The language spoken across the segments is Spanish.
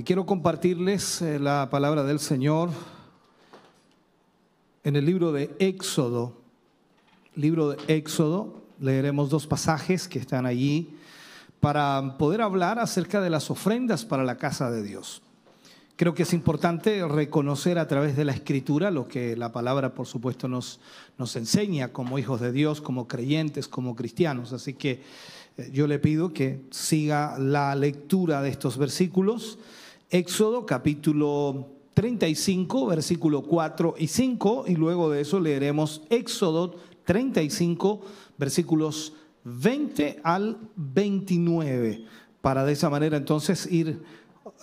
Y quiero compartirles eh, la palabra del Señor en el libro de Éxodo. Libro de Éxodo, leeremos dos pasajes que están allí para poder hablar acerca de las ofrendas para la casa de Dios. Creo que es importante reconocer a través de la escritura lo que la palabra, por supuesto, nos, nos enseña como hijos de Dios, como creyentes, como cristianos. Así que eh, yo le pido que siga la lectura de estos versículos Éxodo capítulo 35, versículo 4 y 5, y luego de eso leeremos Éxodo 35, versículos 20 al 29, para de esa manera entonces ir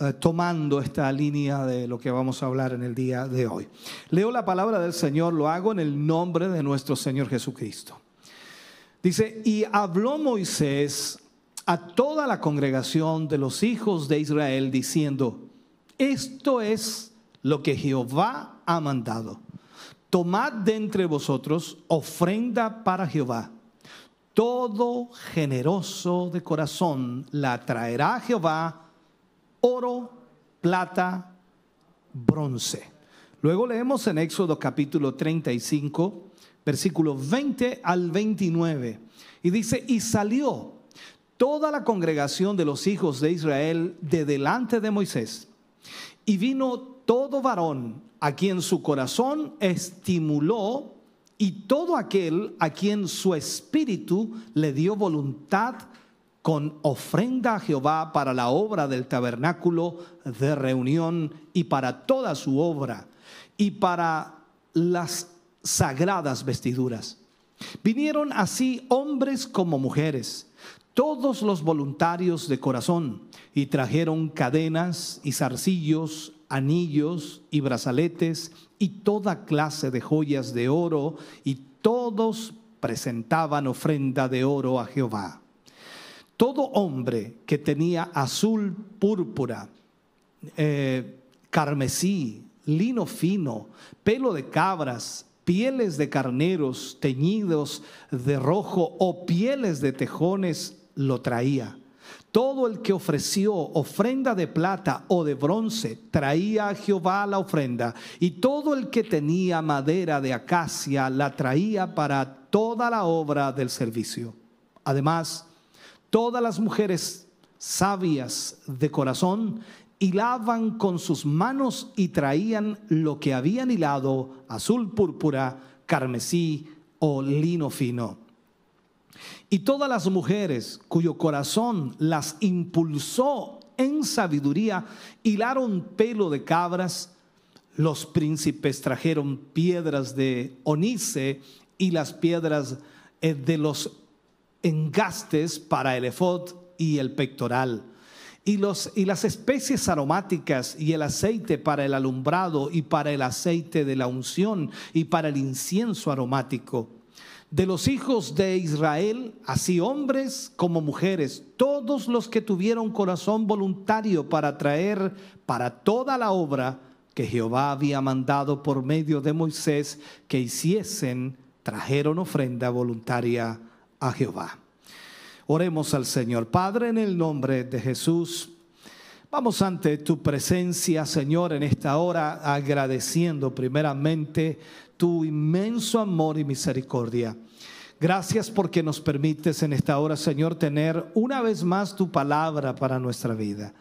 eh, tomando esta línea de lo que vamos a hablar en el día de hoy. Leo la palabra del Señor, lo hago en el nombre de nuestro Señor Jesucristo. Dice, y habló Moisés a toda la congregación de los hijos de Israel diciendo, esto es lo que Jehová ha mandado. Tomad de entre vosotros ofrenda para Jehová. Todo generoso de corazón la traerá Jehová oro, plata, bronce. Luego leemos en Éxodo capítulo 35, versículo 20 al 29. Y dice, y salió toda la congregación de los hijos de Israel de delante de Moisés. Y vino todo varón a quien su corazón estimuló y todo aquel a quien su espíritu le dio voluntad con ofrenda a Jehová para la obra del tabernáculo de reunión y para toda su obra y para las sagradas vestiduras. Vinieron así hombres como mujeres todos los voluntarios de corazón y trajeron cadenas y zarcillos, anillos y brazaletes y toda clase de joyas de oro y todos presentaban ofrenda de oro a Jehová. Todo hombre que tenía azul púrpura, eh, carmesí, lino fino, pelo de cabras, pieles de carneros teñidos de rojo o pieles de tejones lo traía. Todo el que ofreció ofrenda de plata o de bronce traía a Jehová la ofrenda, y todo el que tenía madera de acacia la traía para toda la obra del servicio. Además, todas las mujeres sabias de corazón hilaban con sus manos y traían lo que habían hilado, azul púrpura, carmesí o lino fino y todas las mujeres cuyo corazón las impulsó en sabiduría hilaron pelo de cabras. Los príncipes trajeron piedras de onice y las piedras eh, de los engastes para el efod y el pectoral. Y, y las especies aromáticas y el aceite para el alumbrado y para el aceite de la unción y para el incienso aromático de los hijos de Israel, así hombres como mujeres, todos los que tuvieron corazón voluntario para traer para toda la obra que Jehová había mandado por medio de Moisés que hiciesen, trajeron ofrenda voluntaria a Jehová. Oremos al Señor. Padre, en el nombre de Jesús, vamos ante tu presencia, Señor, en esta hora, agradeciendo primeramente tu inmenso amor y misericordia. Gracias porque nos permites en esta hora, Señor, tener una vez más tu palabra para nuestra vida.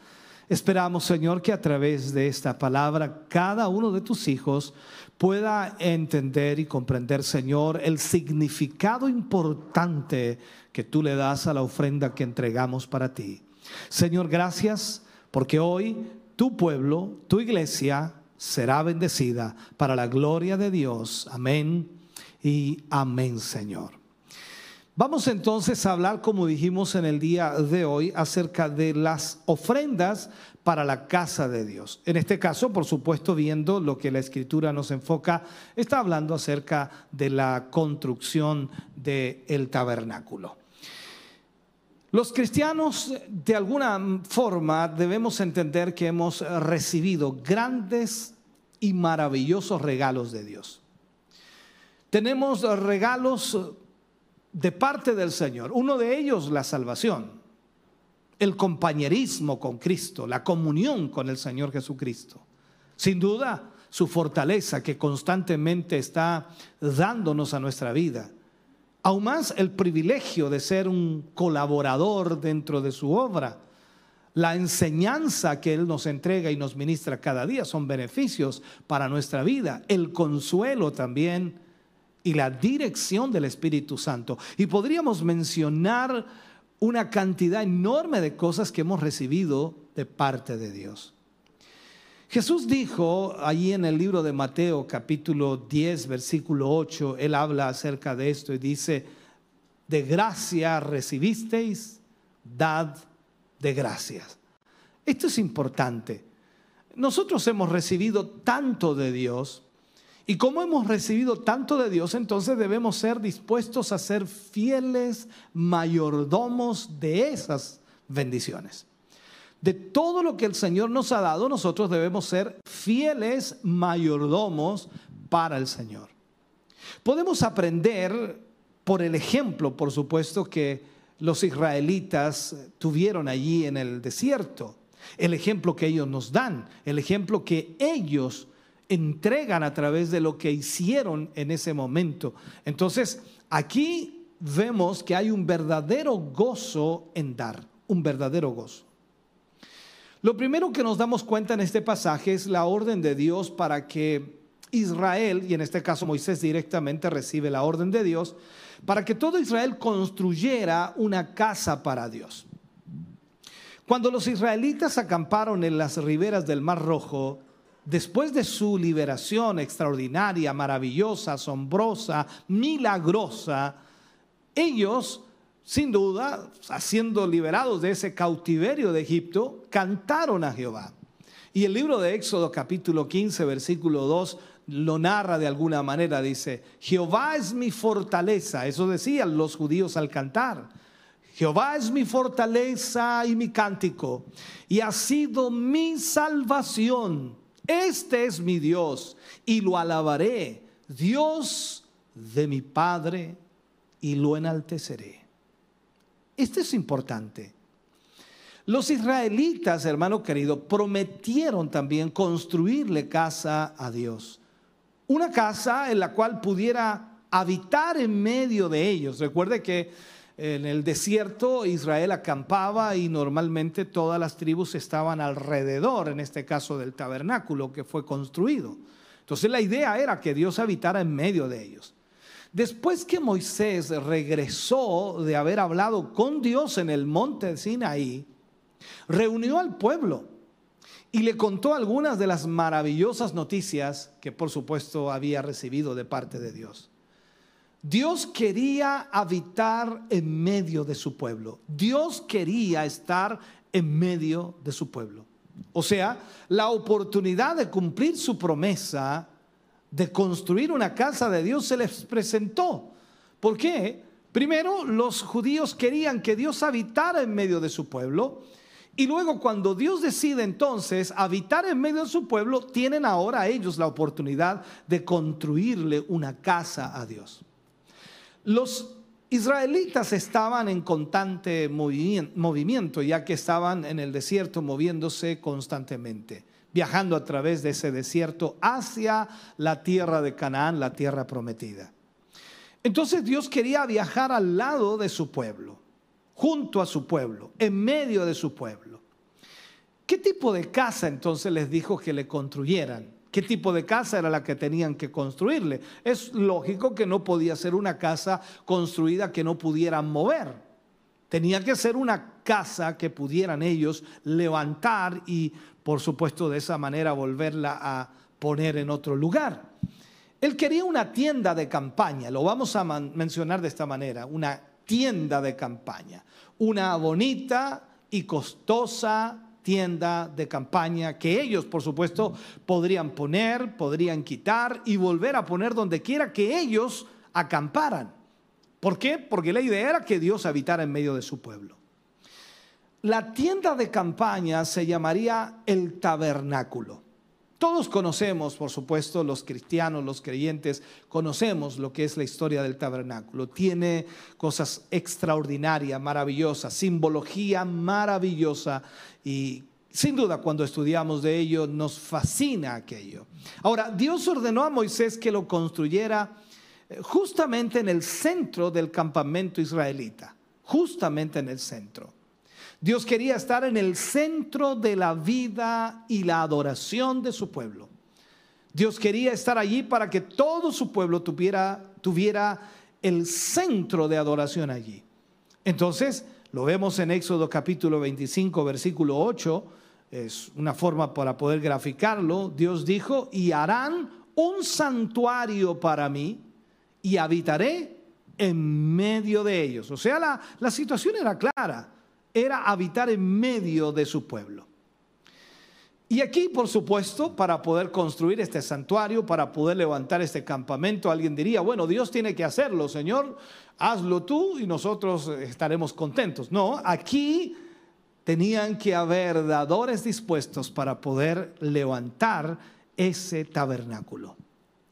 Esperamos, Señor, que a través de esta palabra cada uno de tus hijos pueda entender y comprender, Señor, el significado importante que tú le das a la ofrenda que entregamos para ti. Señor, gracias porque hoy tu pueblo, tu iglesia, será bendecida para la gloria de Dios. Amén y amén, Señor. Vamos entonces a hablar, como dijimos en el día de hoy, acerca de las ofrendas para la casa de Dios. En este caso, por supuesto, viendo lo que la escritura nos enfoca, está hablando acerca de la construcción del tabernáculo. Los cristianos, de alguna forma, debemos entender que hemos recibido grandes y maravillosos regalos de Dios. Tenemos regalos de parte del Señor. Uno de ellos, la salvación, el compañerismo con Cristo, la comunión con el Señor Jesucristo. Sin duda, su fortaleza que constantemente está dándonos a nuestra vida. Aún más el privilegio de ser un colaborador dentro de su obra. La enseñanza que Él nos entrega y nos ministra cada día son beneficios para nuestra vida. El consuelo también y la dirección del Espíritu Santo. Y podríamos mencionar una cantidad enorme de cosas que hemos recibido de parte de Dios. Jesús dijo allí en el libro de Mateo capítulo 10 versículo 8, él habla acerca de esto y dice, de gracia recibisteis, dad de gracias. Esto es importante. Nosotros hemos recibido tanto de Dios y como hemos recibido tanto de Dios, entonces debemos ser dispuestos a ser fieles mayordomos de esas bendiciones. De todo lo que el Señor nos ha dado, nosotros debemos ser fieles mayordomos para el Señor. Podemos aprender por el ejemplo, por supuesto, que los israelitas tuvieron allí en el desierto, el ejemplo que ellos nos dan, el ejemplo que ellos entregan a través de lo que hicieron en ese momento. Entonces, aquí vemos que hay un verdadero gozo en dar, un verdadero gozo. Lo primero que nos damos cuenta en este pasaje es la orden de Dios para que Israel, y en este caso Moisés directamente recibe la orden de Dios, para que todo Israel construyera una casa para Dios. Cuando los israelitas acamparon en las riberas del Mar Rojo, después de su liberación extraordinaria, maravillosa, asombrosa, milagrosa, ellos, sin duda, siendo liberados de ese cautiverio de Egipto, cantaron a Jehová. Y el libro de Éxodo capítulo 15, versículo 2, lo narra de alguna manera, dice, Jehová es mi fortaleza, eso decían los judíos al cantar. Jehová es mi fortaleza y mi cántico, y ha sido mi salvación este es mi Dios y lo alabaré, Dios de mi Padre, y lo enalteceré. Esto es importante. Los israelitas, hermano querido, prometieron también construirle casa a Dios. Una casa en la cual pudiera habitar en medio de ellos. Recuerde que en el desierto Israel acampaba y normalmente todas las tribus estaban alrededor, en este caso del tabernáculo que fue construido. Entonces la idea era que Dios habitara en medio de ellos. Después que Moisés regresó de haber hablado con Dios en el monte de Sinaí, reunió al pueblo y le contó algunas de las maravillosas noticias que por supuesto había recibido de parte de Dios. Dios quería habitar en medio de su pueblo. Dios quería estar en medio de su pueblo. O sea, la oportunidad de cumplir su promesa de construir una casa de Dios se les presentó. ¿Por qué? Primero, los judíos querían que Dios habitara en medio de su pueblo. Y luego cuando Dios decide entonces habitar en medio de su pueblo, tienen ahora ellos la oportunidad de construirle una casa a Dios. Los israelitas estaban en constante movimiento, ya que estaban en el desierto moviéndose constantemente, viajando a través de ese desierto hacia la tierra de Canaán, la tierra prometida. Entonces Dios quería viajar al lado de su pueblo, junto a su pueblo, en medio de su pueblo. ¿Qué tipo de casa entonces les dijo que le construyeran? qué tipo de casa era la que tenían que construirle. Es lógico que no podía ser una casa construida que no pudieran mover. Tenía que ser una casa que pudieran ellos levantar y, por supuesto, de esa manera volverla a poner en otro lugar. Él quería una tienda de campaña, lo vamos a mencionar de esta manera, una tienda de campaña, una bonita y costosa tienda de campaña que ellos, por supuesto, podrían poner, podrían quitar y volver a poner donde quiera que ellos acamparan. ¿Por qué? Porque la idea era que Dios habitara en medio de su pueblo. La tienda de campaña se llamaría el tabernáculo. Todos conocemos, por supuesto, los cristianos, los creyentes, conocemos lo que es la historia del tabernáculo. Tiene cosas extraordinarias, maravillosas, simbología maravillosa y sin duda cuando estudiamos de ello nos fascina aquello. Ahora, Dios ordenó a Moisés que lo construyera justamente en el centro del campamento israelita, justamente en el centro. Dios quería estar en el centro de la vida y la adoración de su pueblo. Dios quería estar allí para que todo su pueblo tuviera, tuviera el centro de adoración allí. Entonces, lo vemos en Éxodo capítulo 25, versículo 8, es una forma para poder graficarlo. Dios dijo, y harán un santuario para mí y habitaré en medio de ellos. O sea, la, la situación era clara era habitar en medio de su pueblo. Y aquí, por supuesto, para poder construir este santuario, para poder levantar este campamento, alguien diría, bueno, Dios tiene que hacerlo, Señor, hazlo tú y nosotros estaremos contentos. No, aquí tenían que haber dadores dispuestos para poder levantar ese tabernáculo.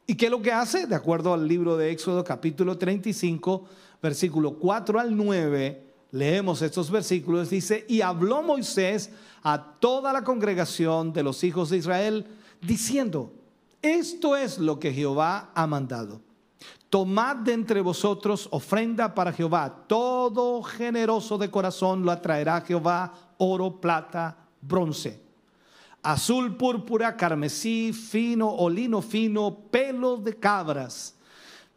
¿Y qué es lo que hace? De acuerdo al libro de Éxodo capítulo 35, versículo 4 al 9, leemos estos versículos, dice, y habló Moisés a toda la congregación de los hijos de Israel, diciendo, esto es lo que Jehová ha mandado. Tomad de entre vosotros ofrenda para Jehová. Todo generoso de corazón lo atraerá Jehová, oro, plata, bronce. Azul, púrpura, carmesí, fino, olino fino, pelo de cabras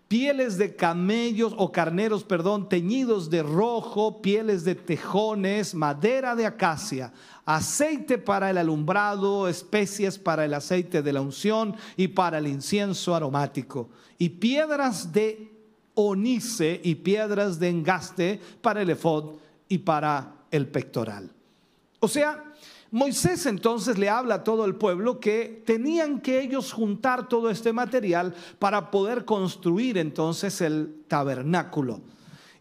pieles de camellos o carneros, perdón, teñidos de rojo, pieles de tejones, madera de acacia, aceite para el alumbrado, especias para el aceite de la unción y para el incienso aromático, y piedras de onice y piedras de engaste para el efod y para el pectoral. O sea, Moisés entonces le habla a todo el pueblo que tenían que ellos juntar todo este material para poder construir entonces el tabernáculo.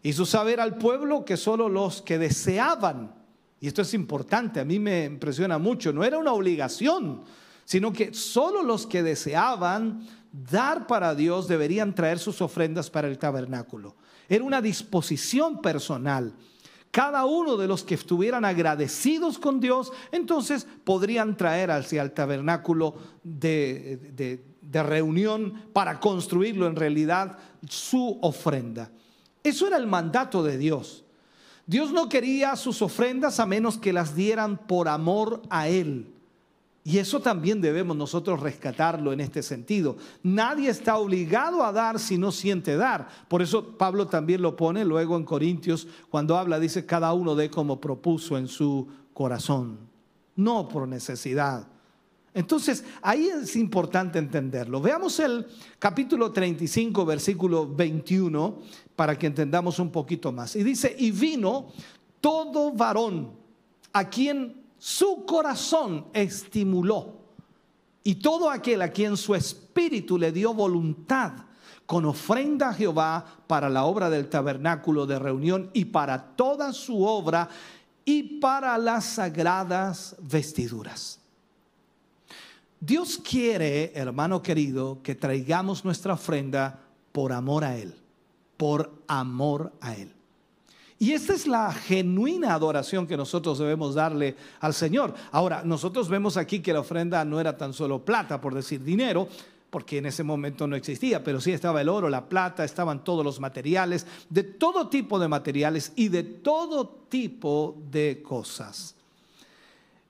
Hizo saber al pueblo que solo los que deseaban, y esto es importante, a mí me impresiona mucho, no era una obligación, sino que solo los que deseaban dar para Dios deberían traer sus ofrendas para el tabernáculo. Era una disposición personal cada uno de los que estuvieran agradecidos con Dios, entonces podrían traer hacia el tabernáculo de, reunión para construirlo en realidad su ofrenda. Eso era el mandato de Dios. Dios no quería sus ofrendas a menos que las dieran por amor a Él. Y eso también debemos nosotros rescatarlo en este sentido. Nadie está obligado a dar si no siente dar. Por eso Pablo también lo pone luego en Corintios cuando habla, dice, cada uno dé como propuso en su corazón, no por necesidad. Entonces, ahí es importante entenderlo. Veamos el capítulo 35, versículo 21, para que entendamos un poquito más. Y dice, y vino todo varón a quien su corazón estimuló. Y todo aquel a quien su espíritu le dio voluntad con ofrenda a Jehová para la obra del tabernáculo de reunión y para toda su obra y para las sagradas vestiduras. Dios quiere, hermano querido, que traigamos nuestra ofrenda por amor a Él, por amor a Él. Y esta es la genuina adoración que nosotros debemos darle al Señor. Ahora, nosotros vemos aquí que la ofrenda no era tan solo plata, por decir dinero, porque en ese momento no existía, pero sí estaba el oro, la plata, estaban todos los materiales, de todo tipo de materiales y de todo tipo de cosas.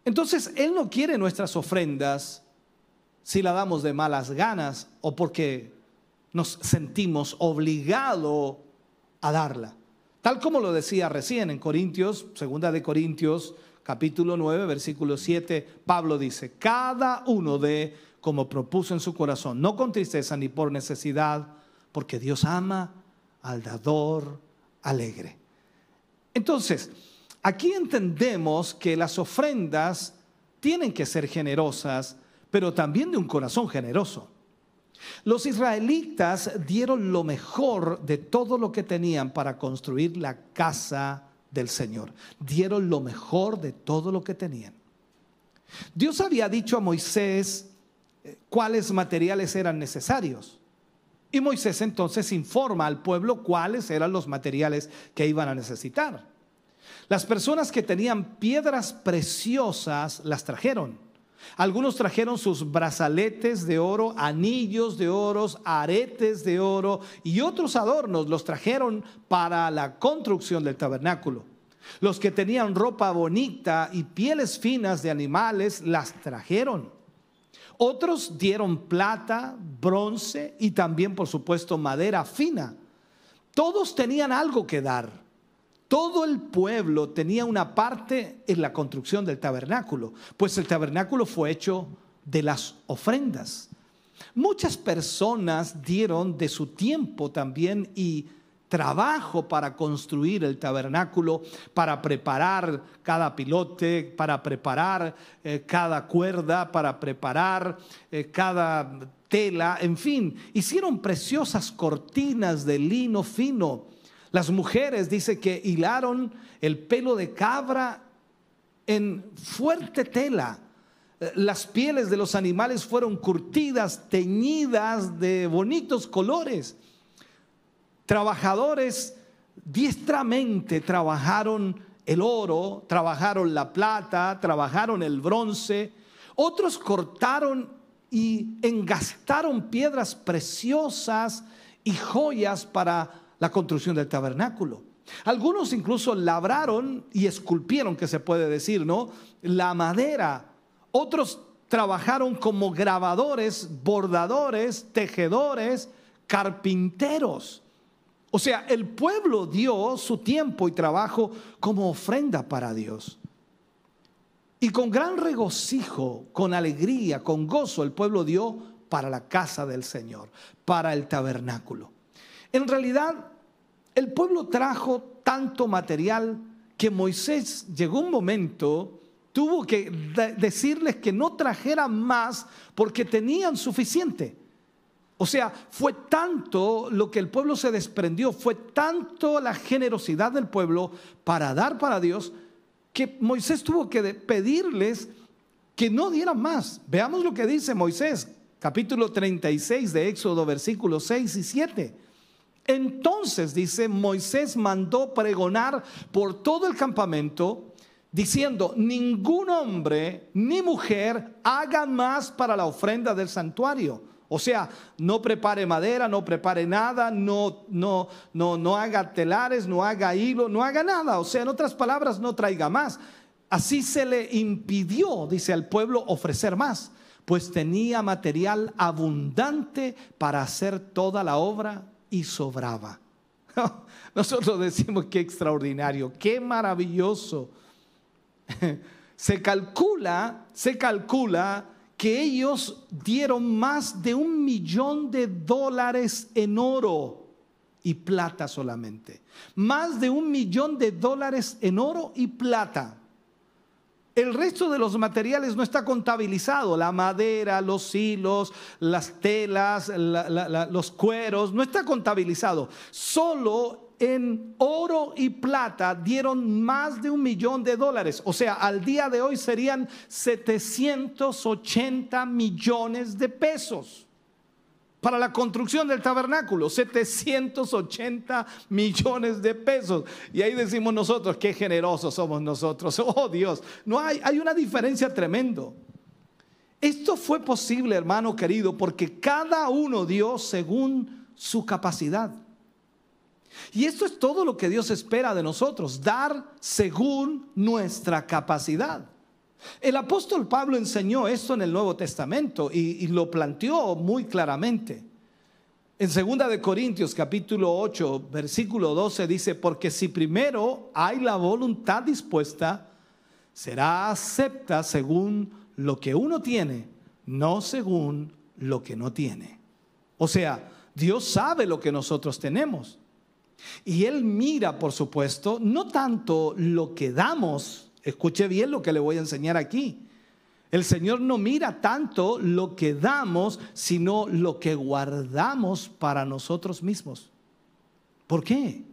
Entonces, Él no quiere nuestras ofrendas si la damos de malas ganas o porque nos sentimos obligados a darla. Tal como lo decía recién en Corintios, segunda de Corintios, capítulo 9, versículo 7, Pablo dice, cada uno de como propuso en su corazón, no con tristeza ni por necesidad, porque Dios ama al dador alegre. Entonces, aquí entendemos que las ofrendas tienen que ser generosas, pero también de un corazón generoso. Los israelitas dieron lo mejor de todo lo que tenían para construir la casa del Señor. Dieron lo mejor de todo lo que tenían. Dios había dicho a Moisés eh, cuáles materiales eran necesarios. Y Moisés entonces informa al pueblo cuáles eran los materiales que iban a necesitar. Las personas que tenían piedras preciosas las trajeron. Algunos trajeron sus brazaletes de oro, anillos de oro, aretes de oro y otros adornos los trajeron para la construcción del tabernáculo. Los que tenían ropa bonita y pieles finas de animales las trajeron. Otros dieron plata, bronce y también, por supuesto, madera fina. Todos tenían algo que dar. Todo el pueblo tenía una parte en la construcción del tabernáculo, pues el tabernáculo fue hecho de las ofrendas. Muchas personas dieron de su tiempo también y trabajo para construir el tabernáculo, para preparar cada pilote, para preparar eh, cada cuerda, para preparar eh, cada tela, en fin, hicieron preciosas cortinas de lino fino las mujeres dice que hilaron el pelo de cabra en fuerte tela. Las pieles de los animales fueron curtidas, teñidas de bonitos colores. Trabajadores diestramente trabajaron el oro, trabajaron la plata, trabajaron el bronce. Otros cortaron y engastaron piedras preciosas y joyas para la construcción del tabernáculo. Algunos incluso labraron y esculpieron, que se puede decir, ¿no? La madera. Otros trabajaron como grabadores, bordadores, tejedores, carpinteros. O sea, el pueblo dio su tiempo y trabajo como ofrenda para Dios. Y con gran regocijo, con alegría, con gozo, el pueblo dio para la casa del Señor, para el tabernáculo. En realidad, el pueblo trajo tanto material que Moisés llegó un momento, tuvo que decirles que no trajeran más porque tenían suficiente. O sea, fue tanto lo que el pueblo se desprendió, fue tanto la generosidad del pueblo para dar para Dios, que Moisés tuvo que pedirles que no dieran más. Veamos lo que dice Moisés, capítulo 36 de Éxodo, versículos 6 y 7. Entonces, dice, Moisés mandó pregonar por todo el campamento, diciendo, ningún hombre ni mujer haga más para la ofrenda del santuario. O sea, no prepare madera, no prepare nada, no, no, no, no haga telares, no haga hilo, no haga nada. O sea, en otras palabras, no traiga más. Así se le impidió, dice al pueblo, ofrecer más, pues tenía material abundante para hacer toda la obra y sobraba. Nosotros decimos qué extraordinario, qué maravilloso. Se calcula, se calcula que ellos dieron más de un millón de dólares en oro y plata solamente. Más de un millón de dólares en oro y plata. El resto de los materiales no está contabilizado, la madera, los hilos, las telas, los cueros, no está contabilizado. Solo en oro y plata dieron más de un millón de dólares. O sea, al día de hoy serían 780 millones de pesos para la construcción del tabernáculo, 780 millones de pesos. Y ahí decimos nosotros, qué generosos somos nosotros. Oh Dios, no hay, hay una diferencia tremendo. Esto fue posible, hermano querido, porque cada uno dio según su capacidad. Y esto es todo lo que Dios espera de nosotros, dar según nuestra capacidad. El apóstol Pablo enseñó esto en el Nuevo Testamento y, lo planteó muy claramente. En 2 de Corintios capítulo 8, versículo 12 dice, porque si primero hay la voluntad dispuesta, será acepta según lo que uno tiene, no según lo que no tiene. O sea, Dios sabe lo que nosotros tenemos. Y Él mira, por supuesto, no tanto lo que damos, escuche bien lo que le voy a enseñar aquí. El Señor no mira tanto lo que damos, sino lo que guardamos para nosotros mismos. ¿Por qué?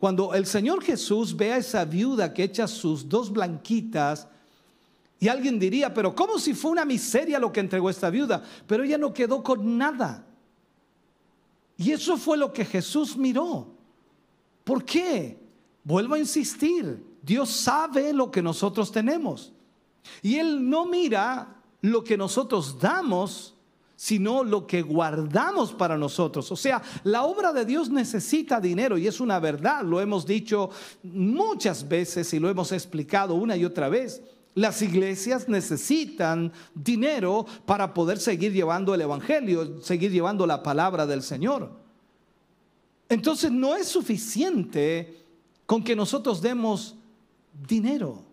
Cuando el Señor Jesús ve a esa viuda que echa sus dos blanquitas, y alguien diría, pero ¿cómo si fue una miseria lo que entregó esta viuda? Pero ella no quedó con nada. Y eso fue lo que Jesús miró. ¿Por qué? Vuelvo a insistir, Dios sabe lo que nosotros tenemos. Y Él no mira lo que nosotros damos, sino lo que guardamos para nosotros. O sea, la obra de Dios necesita dinero y es una verdad, lo hemos dicho muchas veces y lo hemos explicado una y otra vez. Las iglesias necesitan dinero para poder seguir llevando el Evangelio, seguir llevando la palabra del Señor. Entonces no es suficiente con que nosotros demos dinero.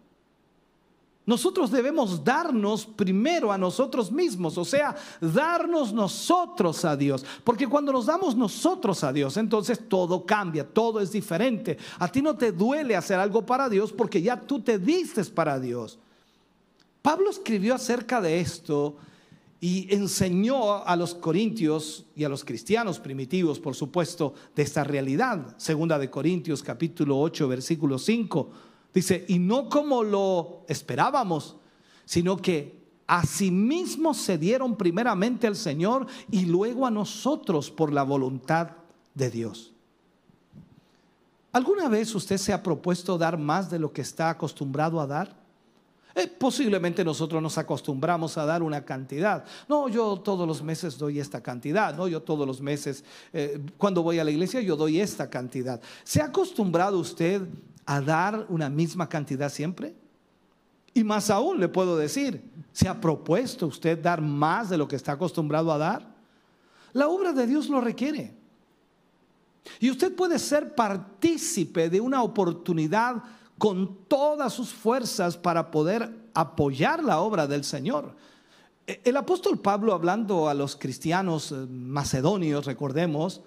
Nosotros debemos darnos primero a nosotros mismos, o sea, darnos nosotros a Dios. Porque cuando nos damos nosotros a Dios, entonces todo cambia, todo es diferente. A ti no te duele hacer algo para Dios porque ya tú te diste para Dios. Pablo escribió acerca de esto y enseñó a los corintios y a los cristianos primitivos, por supuesto, de esta realidad. Segunda de Corintios capítulo 8, versículo 5 Dice, y no como lo esperábamos, sino que asimismo se dieron primeramente al Señor y luego a nosotros por la voluntad de Dios. ¿Alguna vez usted se ha propuesto dar más de lo que está acostumbrado a dar? Eh, posiblemente nosotros nos acostumbramos a dar una cantidad. No, yo todos los meses doy esta cantidad. No, yo todos los meses, eh, cuando voy a la iglesia, yo doy esta cantidad. ¿Se ha acostumbrado usted a dar una misma cantidad siempre? Y más aún le puedo decir, ¿se ha propuesto usted dar más de lo que está acostumbrado a dar? La obra de Dios lo requiere. Y usted puede ser partícipe de una oportunidad con todas sus fuerzas para poder apoyar la obra del Señor. E, el apóstol Pablo hablando a los cristianos eh, macedonios, recordemos,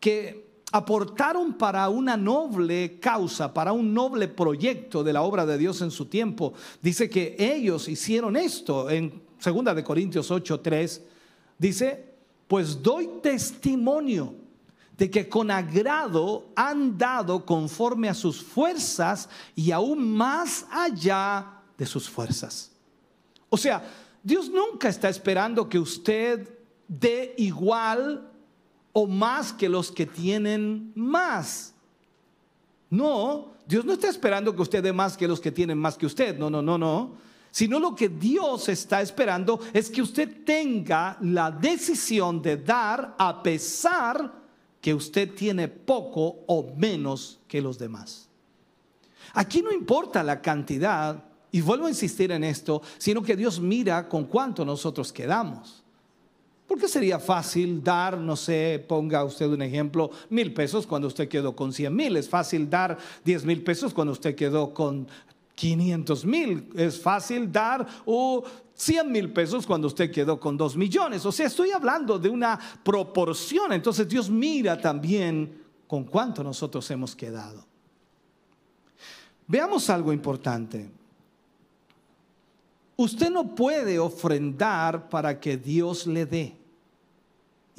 que aportaron para una noble causa, para un noble proyecto de la obra de Dios en su tiempo. Dice que ellos hicieron esto en 2 de Corintios 8:3. Dice, "Pues doy testimonio de que con agrado han dado conforme a sus fuerzas y aún más allá de sus fuerzas." O sea, Dios nunca está esperando que usted dé igual o más que los que tienen más. No, Dios no está esperando que usted dé más que los que tienen más que usted. No, no, no, no. Sino lo que Dios está esperando es que usted tenga la decisión de dar a pesar que usted tiene poco o menos que los demás. Aquí no importa la cantidad, y vuelvo a insistir en esto, sino que Dios mira con cuánto nosotros quedamos. Porque sería fácil dar, no sé, ponga usted un ejemplo, mil pesos cuando usted quedó con cien mil. Es fácil dar diez mil pesos cuando usted quedó con 500 mil. Es fácil dar o 100 mil pesos cuando usted quedó con 2 millones. O sea, estoy hablando de una proporción. Entonces Dios mira también con cuánto nosotros hemos quedado. Veamos algo importante. Usted no puede ofrendar para que Dios le dé.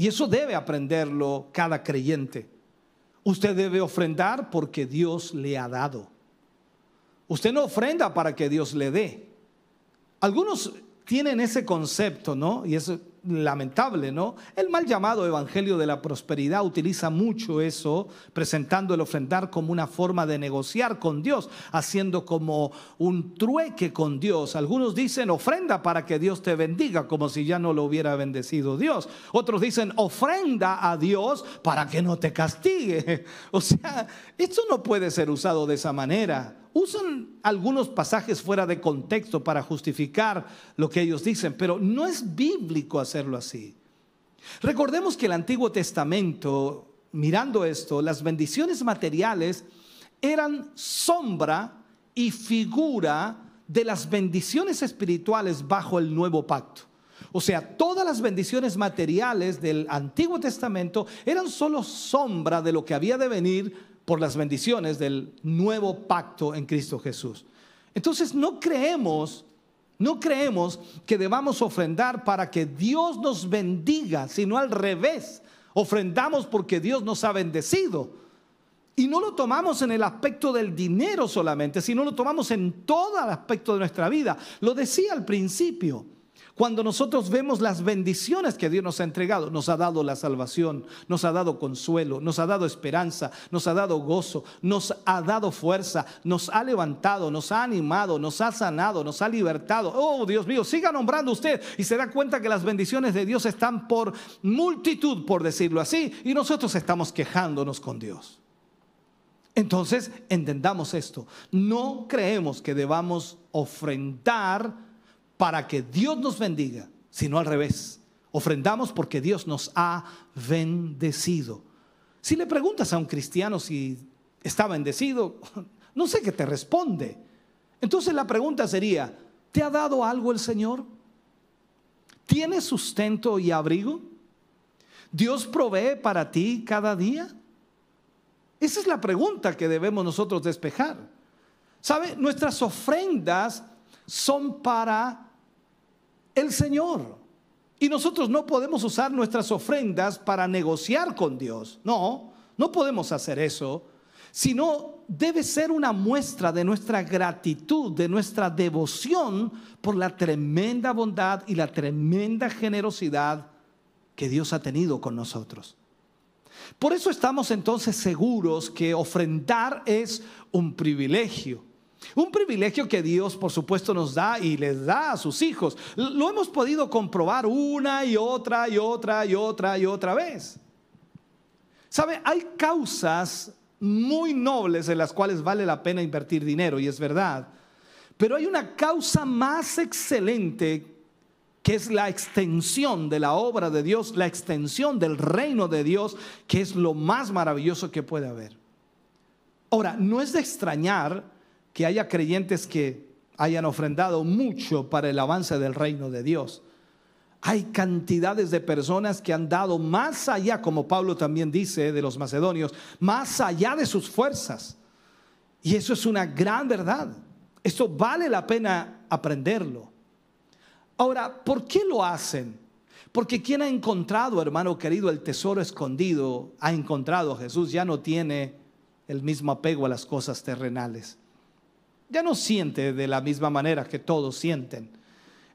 Y eso debe aprenderlo cada creyente. Usted debe ofrendar porque Dios le ha dado. Usted no ofrenda para que Dios le dé. Algunos tienen ese concepto, ¿no? Y eso lamentable, ¿no? El mal llamado Evangelio de la Prosperidad utiliza mucho eso, presentando el ofrendar como una forma de negociar con Dios, haciendo como un trueque con Dios. Algunos dicen ofrenda para que Dios te bendiga, como si ya no lo hubiera bendecido Dios. Otros dicen ofrenda a Dios para que no te castigue. O sea, esto no puede ser usado de esa manera usan algunos pasajes fuera de contexto para justificar lo que ellos dicen, pero no es bíblico hacerlo así. Recordemos que el Antiguo Testamento, mirando esto, las bendiciones materiales eran sombra y figura de las bendiciones espirituales bajo el nuevo pacto. O sea, todas las bendiciones materiales del Antiguo Testamento eran solo sombra de lo que había de venir por las bendiciones del nuevo pacto en Cristo Jesús. Entonces no creemos, no creemos que debamos ofrendar para que Dios nos bendiga, sino al revés. Ofrendamos porque Dios nos ha bendecido. Y no lo tomamos en el aspecto del dinero solamente, sino lo tomamos en todo el aspecto de nuestra vida. Lo decía al principio. Cuando nosotros vemos las bendiciones que Dios nos ha entregado, nos ha dado la salvación, nos ha dado consuelo, nos ha dado esperanza, nos ha dado gozo, nos ha dado fuerza, nos ha levantado, nos ha animado, nos ha sanado, nos ha libertado. Oh, Dios mío, siga nombrando usted y se da cuenta que las bendiciones de Dios están por multitud, por decirlo así, y nosotros estamos quejándonos con Dios. Entonces, entendamos esto. No creemos que debamos ofrendar para que Dios nos bendiga, sino al revés. Ofrendamos porque Dios nos ha bendecido. Si le preguntas a un cristiano si está bendecido, no sé qué te responde. Entonces la pregunta sería, ¿te ha dado algo el Señor? ¿Tienes sustento y abrigo? ¿Dios provee para ti cada día? Esa es la pregunta que debemos nosotros despejar. ¿Sabe? Nuestras ofrendas son para el Señor. Y nosotros no podemos usar nuestras ofrendas para negociar con Dios. No, no podemos hacer eso. Sino debe ser una muestra de nuestra gratitud, de nuestra devoción por la tremenda bondad y la tremenda generosidad que Dios ha tenido con nosotros. Por eso estamos entonces seguros que ofrendar es un privilegio. Un privilegio que Dios, por supuesto, nos da y les da a sus hijos. Lo hemos podido comprobar una y otra y otra y otra y otra vez. ¿Sabe? Hay causas muy nobles en las cuales vale la pena invertir dinero, y es verdad. Pero hay una causa más excelente que es la extensión de la obra de Dios, la extensión del reino de Dios, que es lo más maravilloso que puede haber. Ahora, no es de extrañar que haya creyentes que hayan ofrendado mucho para el avance del reino de Dios. Hay cantidades de personas que han dado más allá, como Pablo también dice de los macedonios, más allá de sus fuerzas. Y eso es una gran verdad. Esto vale la pena aprenderlo. Ahora, ¿por qué lo hacen? Porque quien ha encontrado, hermano querido, el tesoro escondido, ha encontrado a Jesús, ya no tiene el mismo apego a las cosas terrenales ya no siente de la misma manera que todos sienten.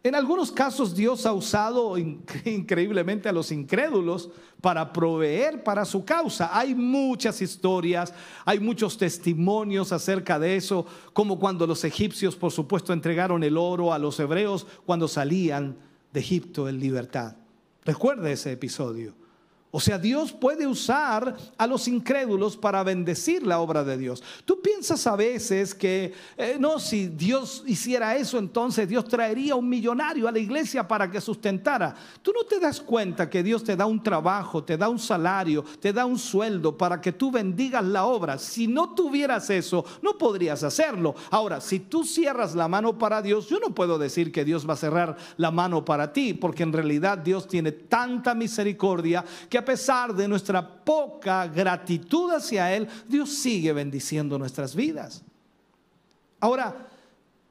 En algunos casos Dios ha usado increíblemente a los incrédulos para proveer para su causa. Hay muchas historias, hay muchos testimonios acerca de eso, como cuando los egipcios, por supuesto, entregaron el oro a los hebreos cuando salían de Egipto en libertad. Recuerde ese episodio. O sea, Dios puede usar a los incrédulos para bendecir la obra de Dios. Tú piensas a veces que, eh, no, si Dios hiciera eso, entonces Dios traería un millonario a la iglesia para que sustentara. Tú no te das cuenta que Dios te da un trabajo, te da un salario, te da un sueldo para que tú bendigas la obra. Si no tuvieras eso, no podrías hacerlo. Ahora, si tú cierras la mano para Dios, yo no puedo decir que Dios va a cerrar la mano para ti, porque en realidad Dios tiene tanta misericordia que a pesar de nuestra poca gratitud hacia Él, Dios sigue bendiciendo nuestras vidas. Ahora,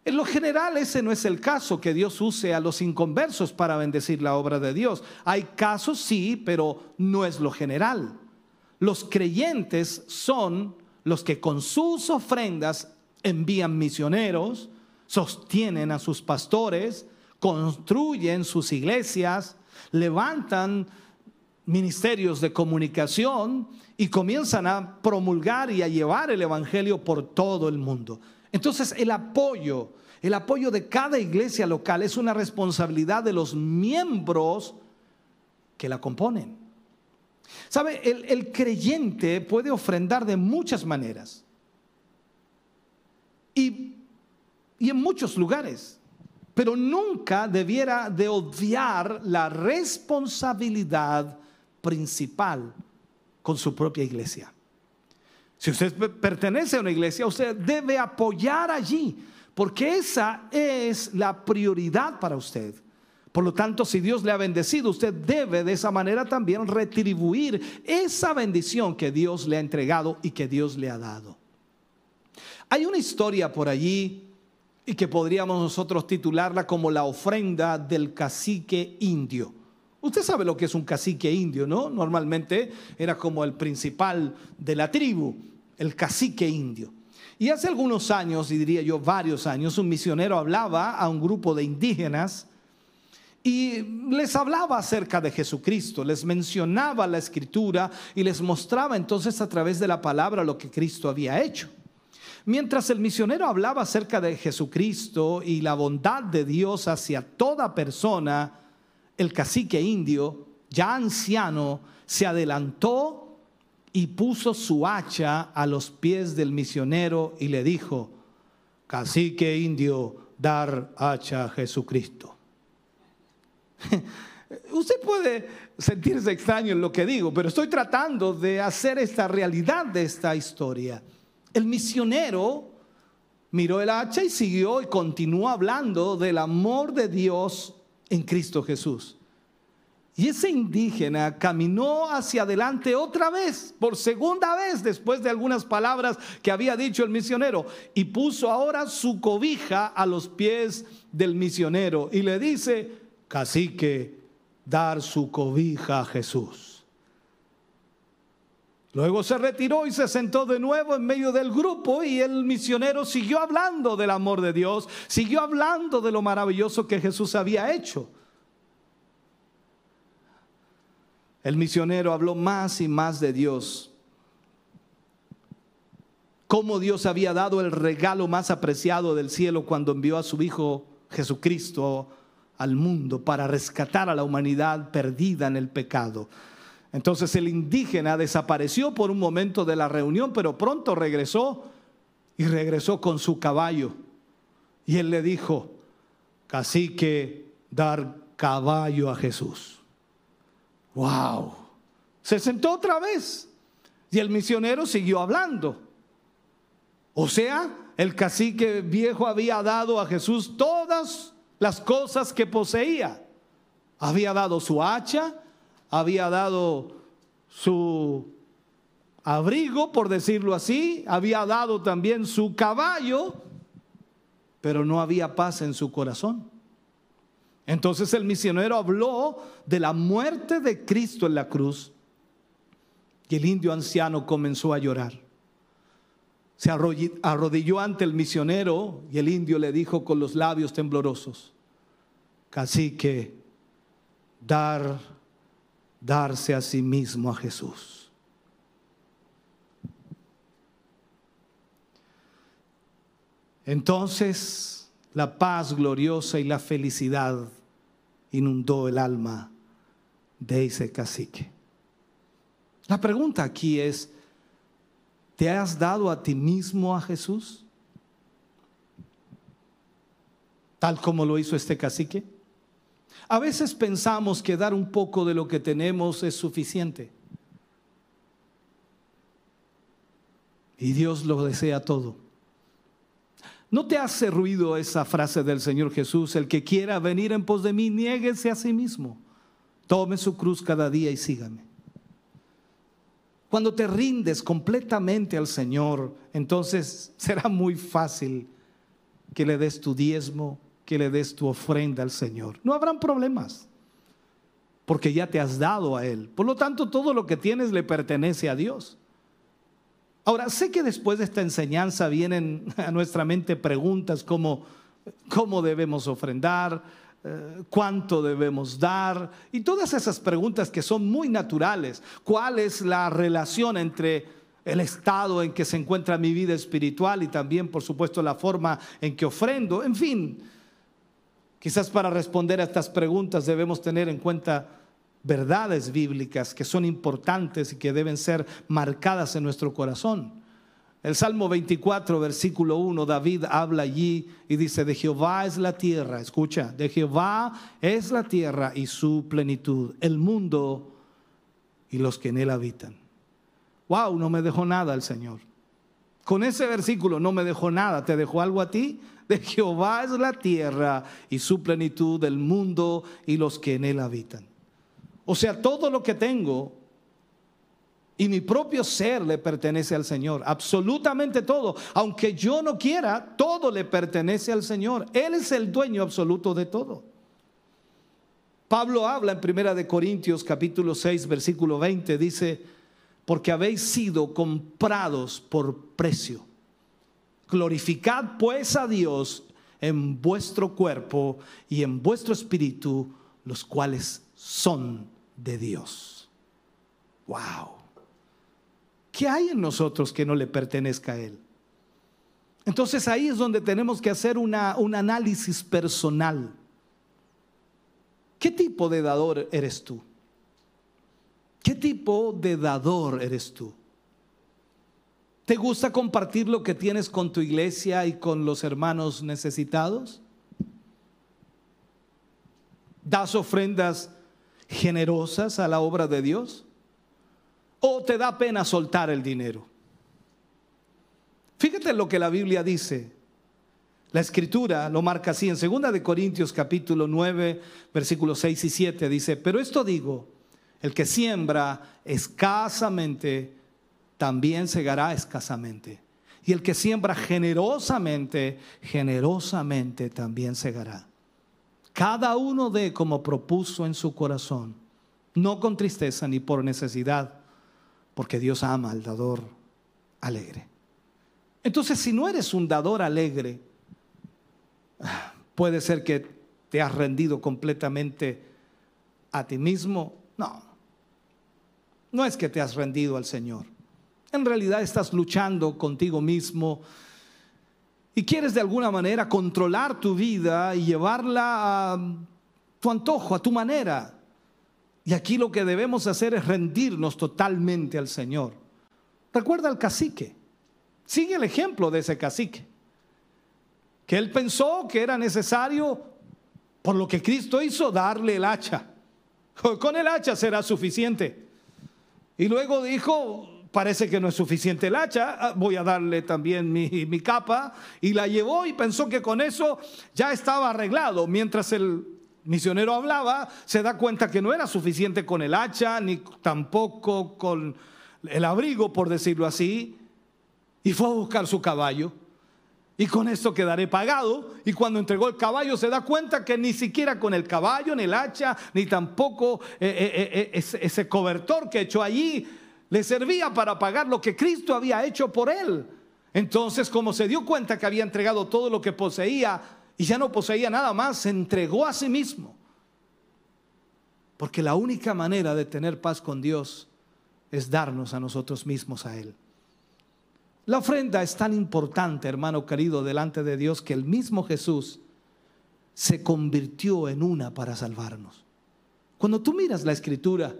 en lo general ese no es el caso, que Dios use a los inconversos para bendecir la obra de Dios. Hay casos sí, pero no es lo general. Los creyentes son los que con sus ofrendas envían misioneros, sostienen a sus pastores, construyen sus iglesias, levantan ministerios de comunicación y comienzan a promulgar y a llevar el Evangelio por todo el mundo. Entonces el apoyo, el apoyo de cada iglesia local es una responsabilidad de los miembros que la componen. ¿Sabe? El, el creyente puede ofrendar de muchas maneras y, y en muchos lugares pero nunca debiera de obviar la responsabilidad principal con su propia iglesia. Si usted pertenece a una iglesia, usted debe apoyar allí, porque esa es la prioridad para usted. Por lo tanto, si Dios le ha bendecido, usted debe de esa manera también retribuir esa bendición que Dios le ha entregado y que Dios le ha dado. Hay una historia por allí y que podríamos nosotros titularla como la ofrenda del cacique indio. Usted sabe lo que es un cacique indio, ¿no? Normalmente era como el principal de la tribu, el cacique indio. Y hace algunos años, y diría yo varios años, un misionero hablaba a un grupo de indígenas y les hablaba acerca de Jesucristo, les mencionaba la escritura y les mostraba entonces a través de la palabra lo que Cristo había hecho. Mientras el misionero hablaba acerca de Jesucristo y la bondad de Dios hacia toda persona, el cacique indio, ya anciano, se adelantó y puso su hacha a los pies del misionero y le dijo, cacique indio, dar hacha a Jesucristo. Usted puede sentirse extraño en lo que digo, pero estoy tratando de hacer esta realidad de esta historia. El misionero miró el hacha y siguió y continuó hablando del amor de Dios en Cristo Jesús. Y ese indígena caminó hacia adelante otra vez, por segunda vez, después de algunas palabras que había dicho el misionero, y puso ahora su cobija a los pies del misionero y le dice, cacique, dar su cobija a Jesús. Luego se retiró y se sentó de nuevo en medio del grupo y el misionero siguió hablando del amor de Dios, siguió hablando de lo maravilloso que Jesús había hecho. El misionero habló más y más de Dios, cómo Dios había dado el regalo más apreciado del cielo cuando envió a su Hijo Jesucristo al mundo para rescatar a la humanidad perdida en el pecado. Entonces el indígena desapareció por un momento de la reunión, pero pronto regresó y regresó con su caballo. Y él le dijo, cacique, dar caballo a Jesús. ¡Wow! Se sentó otra vez y el misionero siguió hablando. O sea, el cacique viejo había dado a Jesús todas las cosas que poseía. Había dado su hacha, había dado su abrigo, por decirlo así, había dado también su caballo, pero no había paz en su corazón. Entonces el misionero habló de la muerte de Cristo en la cruz y el indio anciano comenzó a llorar. Se arrodilló ante el misionero y el indio le dijo con los labios temblorosos, que dar darse a sí mismo a Jesús. Entonces la paz gloriosa y la felicidad inundó el alma de ese cacique. La pregunta aquí es, ¿te has dado a ti mismo a Jesús? Tal como lo hizo este cacique. A veces pensamos que dar un poco de lo que tenemos es suficiente. Y Dios lo desea todo. ¿No te hace ruido esa frase del Señor Jesús? El que quiera venir en pos de mí, niéguese a sí mismo. Tome su cruz cada día y sígame. Cuando te rindes completamente al Señor, entonces será muy fácil que le des tu diezmo, que le des tu ofrenda al Señor. No habrán problemas, porque ya te has dado a Él. Por lo tanto, todo lo que tienes le pertenece a Dios. Ahora, sé que después de esta enseñanza vienen a nuestra mente preguntas como, ¿cómo debemos ofrendar? Eh, ¿Cuánto debemos dar? Y todas esas preguntas que son muy naturales. ¿Cuál es la relación entre el estado en que se encuentra mi vida espiritual y también, por supuesto, la forma en que ofrendo? En fin, Quizás para responder a estas preguntas debemos tener en cuenta verdades bíblicas que son importantes y que deben ser marcadas en nuestro corazón. El Salmo 24, versículo 1, David habla allí y dice, de Jehová es la tierra, escucha, de Jehová es la tierra y su plenitud, el mundo y los que en él habitan. Wow, no me dejó nada el Señor. Con ese versículo no me dejó nada, ¿te dejó algo a ti? De Jehová es la tierra y su plenitud, del mundo y los que en él habitan. O sea, todo lo que tengo y mi propio ser le pertenece al Señor, absolutamente todo. Aunque yo no quiera, todo le pertenece al Señor. Él es el dueño absoluto de todo. Pablo habla en Primera de Corintios capítulo 6 versículo 20 dice, "Porque habéis sido comprados por precio. Glorificad pues a Dios en vuestro cuerpo y en vuestro espíritu, los cuales son de Dios." Wow. ¿Qué hay en nosotros que no le pertenezca a Él? Entonces ahí es donde tenemos que hacer una, un análisis personal. ¿Qué tipo de dador eres tú? ¿Qué tipo de dador eres tú? ¿Te gusta compartir lo que tienes con tu iglesia y con los hermanos necesitados? ¿Das ofrendas generosas a la obra de Dios? ¿O te da pena soltar el dinero? Fíjate lo que la Biblia dice. La escritura lo marca así en 2 de Corintios capítulo 9, versículos 6 y 7 dice, "Pero esto digo, el que siembra escasamente también segará escasamente, y el que siembra generosamente, generosamente también segará. Cada uno de como propuso en su corazón, no con tristeza ni por necesidad, porque Dios ama al dador alegre. Entonces, si no eres un dador alegre, puede ser que te has rendido completamente a ti mismo. No, no es que te has rendido al Señor. En realidad estás luchando contigo mismo y quieres de alguna manera controlar tu vida y llevarla a tu antojo, a tu manera. Y aquí lo que debemos hacer es rendirnos totalmente al Señor. Recuerda al cacique. Sigue el ejemplo de ese cacique. Que él pensó que era necesario, por lo que Cristo hizo, darle el hacha. Con el hacha será suficiente. Y luego dijo, parece que no es suficiente el hacha, ah, voy a darle también mi, mi, capa. Y la llevó y pensó que con eso ya estaba arreglado. Mientras el misionero hablaba, se da cuenta que no era suficiente con el hacha, ni tampoco con el abrigo, por decirlo así, y fue a buscar su caballo. Y con esto quedaré pagado. Y cuando entregó el caballo se da cuenta que ni siquiera con el caballo, ni el hacha, ni tampoco eh, eh, eh, ese cobertor que echó allí, le servía para pagar lo que Cristo había hecho por él. Entonces, como se dio cuenta que había entregado todo lo que poseía, y ya no poseía nada más, se entregó a sí mismo. Porque la única manera de tener paz con Dios es darnos a nosotros mismos a Él. La ofrenda es tan importante, hermano querido, delante de Dios que el mismo Jesús se convirtió en una para salvarnos. Cuando tú miras la escritura,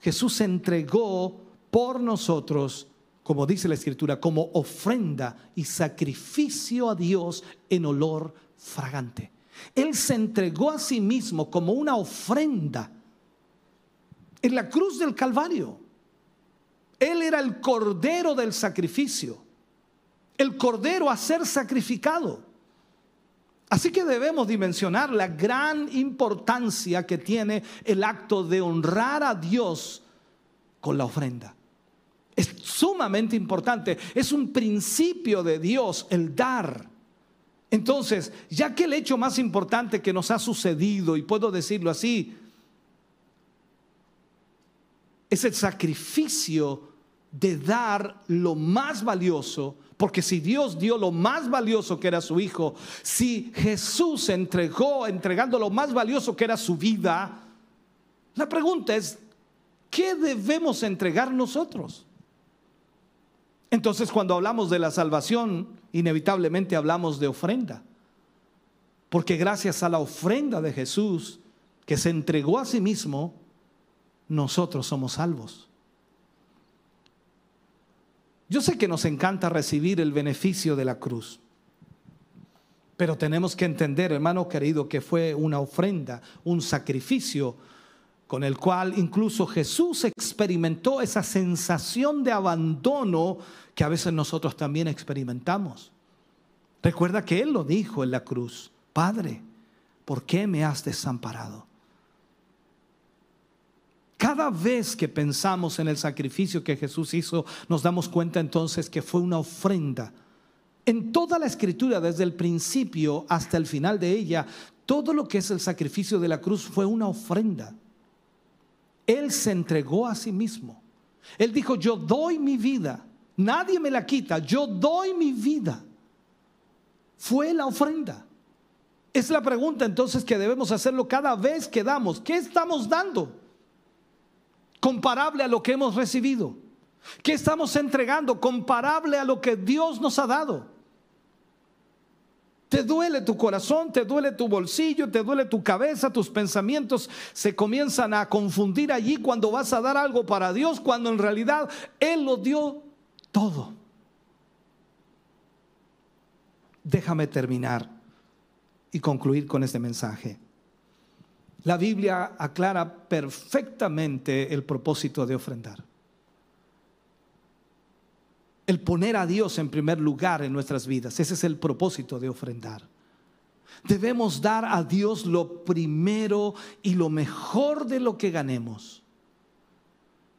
Jesús entregó por nosotros, como dice la escritura, como ofrenda y sacrificio a Dios en olor fragante. Él se entregó a sí mismo como una ofrenda en la cruz del Calvario. Él era el cordero del sacrificio, el cordero a ser sacrificado. Así que debemos dimensionar la gran importancia que tiene el acto de honrar a Dios con la ofrenda. Es sumamente importante, es un principio de Dios el dar. Entonces, ya que el hecho más importante que nos ha sucedido, y puedo decirlo así, es el sacrificio de dar lo más valioso, porque si Dios dio lo más valioso que era su Hijo, si Jesús entregó, entregando lo más valioso que era su vida, la pregunta es, ¿qué debemos entregar nosotros? Entonces cuando hablamos de la salvación, inevitablemente hablamos de ofrenda. Porque gracias a la ofrenda de Jesús, que se entregó a sí mismo, nosotros somos salvos. Yo sé que nos encanta recibir el beneficio de la cruz, pero tenemos que entender, hermano querido, que fue una ofrenda, un sacrificio con el cual incluso Jesús experimentó esa sensación de abandono que a veces nosotros también experimentamos. Recuerda que Él lo dijo en la cruz, Padre, ¿por qué me has desamparado? Cada vez que pensamos en el sacrificio que Jesús hizo, nos damos cuenta entonces que fue una ofrenda. En toda la escritura, desde el principio hasta el final de ella, todo lo que es el sacrificio de la cruz fue una ofrenda. Él se entregó a sí mismo. Él dijo, yo doy mi vida. Nadie me la quita. Yo doy mi vida. Fue la ofrenda. Es la pregunta entonces que debemos hacerlo cada vez que damos. ¿Qué estamos dando? comparable a lo que hemos recibido. ¿Qué estamos entregando comparable a lo que Dios nos ha dado? Te duele tu corazón, te duele tu bolsillo, te duele tu cabeza, tus pensamientos se comienzan a confundir allí cuando vas a dar algo para Dios, cuando en realidad Él lo dio todo. Déjame terminar y concluir con este mensaje. La Biblia aclara perfectamente el propósito de ofrendar. El poner a Dios en primer lugar en nuestras vidas. Ese es el propósito de ofrendar. Debemos dar a Dios lo primero y lo mejor de lo que ganemos.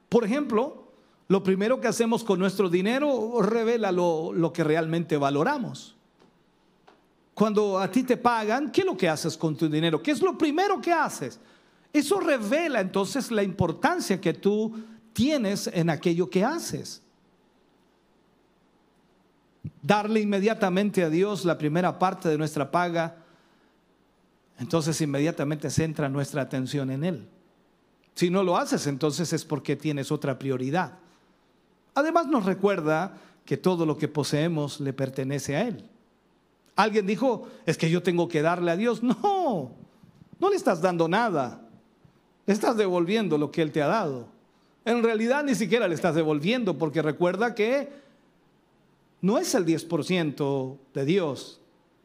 Por ejemplo, lo primero que hacemos con nuestro dinero revela lo, lo que realmente valoramos. Cuando a ti te pagan, ¿qué es lo que haces con tu dinero? ¿Qué es lo primero que haces? Eso revela entonces la importancia que tú tienes en aquello que haces. Darle inmediatamente a Dios la primera parte de nuestra paga, entonces inmediatamente centra nuestra atención en Él. Si no lo haces, entonces es porque tienes otra prioridad. Además nos recuerda que todo lo que poseemos le pertenece a Él. Alguien dijo, es que yo tengo que darle a Dios. No, no le estás dando nada. Le estás devolviendo lo que Él te ha dado. En realidad ni siquiera le estás devolviendo porque recuerda que no es el 10% de Dios,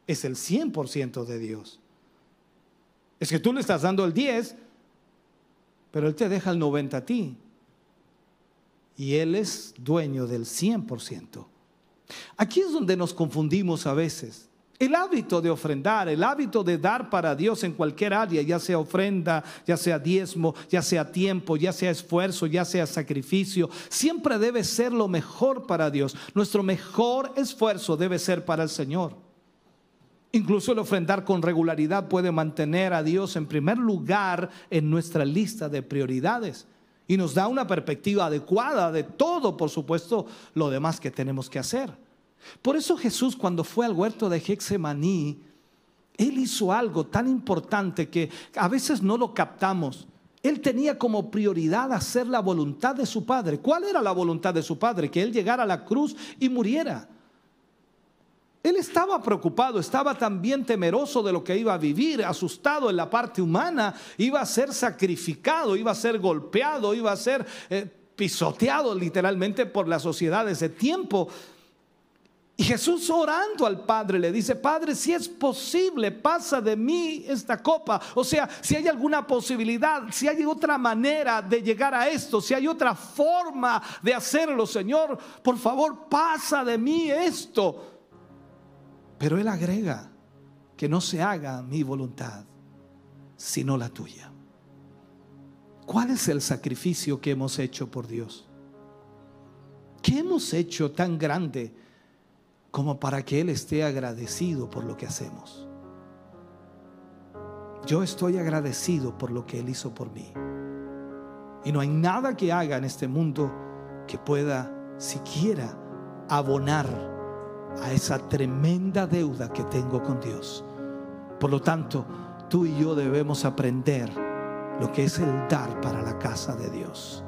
es el 100% de Dios. Es que tú le estás dando el 10, pero Él te deja el 90 a ti. Y Él es dueño del 100%. Aquí es donde nos confundimos a veces. El hábito de ofrendar, el hábito de dar para Dios en cualquier área, ya sea ofrenda, ya sea diezmo, ya sea tiempo, ya sea esfuerzo, ya sea sacrificio, siempre debe ser lo mejor para Dios. Nuestro mejor esfuerzo debe ser para el Señor. Incluso el ofrendar con regularidad puede mantener a Dios en primer lugar en nuestra lista de prioridades y nos da una perspectiva adecuada de todo, por supuesto, lo demás que tenemos que hacer. Por eso Jesús cuando fue al huerto de Hexemaní, él hizo algo tan importante que a veces no lo captamos. Él tenía como prioridad hacer la voluntad de su Padre. ¿Cuál era la voluntad de su Padre? Que Él llegara a la cruz y muriera. Él estaba preocupado, estaba también temeroso de lo que iba a vivir, asustado en la parte humana, iba a ser sacrificado, iba a ser golpeado, iba a ser eh, pisoteado literalmente por la sociedad de ese tiempo. Y Jesús orando al Padre le dice, Padre, si es posible, pasa de mí esta copa. O sea, si hay alguna posibilidad, si hay otra manera de llegar a esto, si hay otra forma de hacerlo, Señor, por favor, pasa de mí esto. Pero Él agrega que no se haga mi voluntad, sino la tuya. ¿Cuál es el sacrificio que hemos hecho por Dios? ¿Qué hemos hecho tan grande? Como para que Él esté agradecido por lo que hacemos. Yo estoy agradecido por lo que Él hizo por mí. Y no hay nada que haga en este mundo que pueda siquiera abonar a esa tremenda deuda que tengo con Dios. Por lo tanto, tú y yo debemos aprender lo que es el dar para la casa de Dios.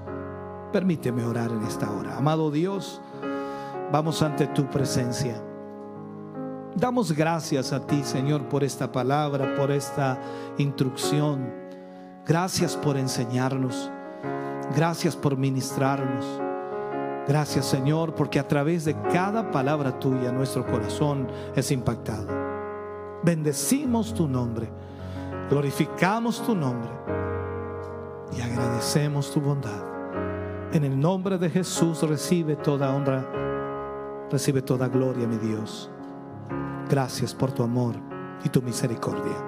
Permíteme orar en esta hora. Amado Dios, Vamos ante tu presencia. Damos gracias a ti, Señor, por esta palabra, por esta instrucción. Gracias por enseñarnos. Gracias por ministrarnos. Gracias, Señor, porque a través de cada palabra tuya nuestro corazón es impactado. Bendecimos tu nombre. Glorificamos tu nombre. y agradecemos tu bondad. En el nombre de Jesús recibe toda honra, recibe toda gloria, mi Dios. Gracias por tu amor y tu misericordia.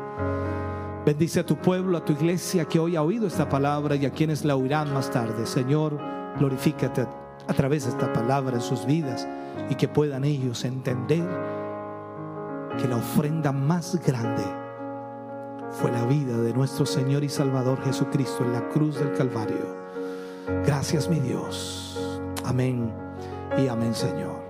Bendice a tu pueblo, a tu iglesia que hoy ha oído esta palabra y a quienes la oirán más tarde. Señor, glorifícate a través de esta palabra en sus vidas y que puedan ellos entender que la ofrenda más grande fue la vida de nuestro Señor y Salvador Jesucristo en la cruz del Calvario. Gracias mi Dios. Amén y amén Señor.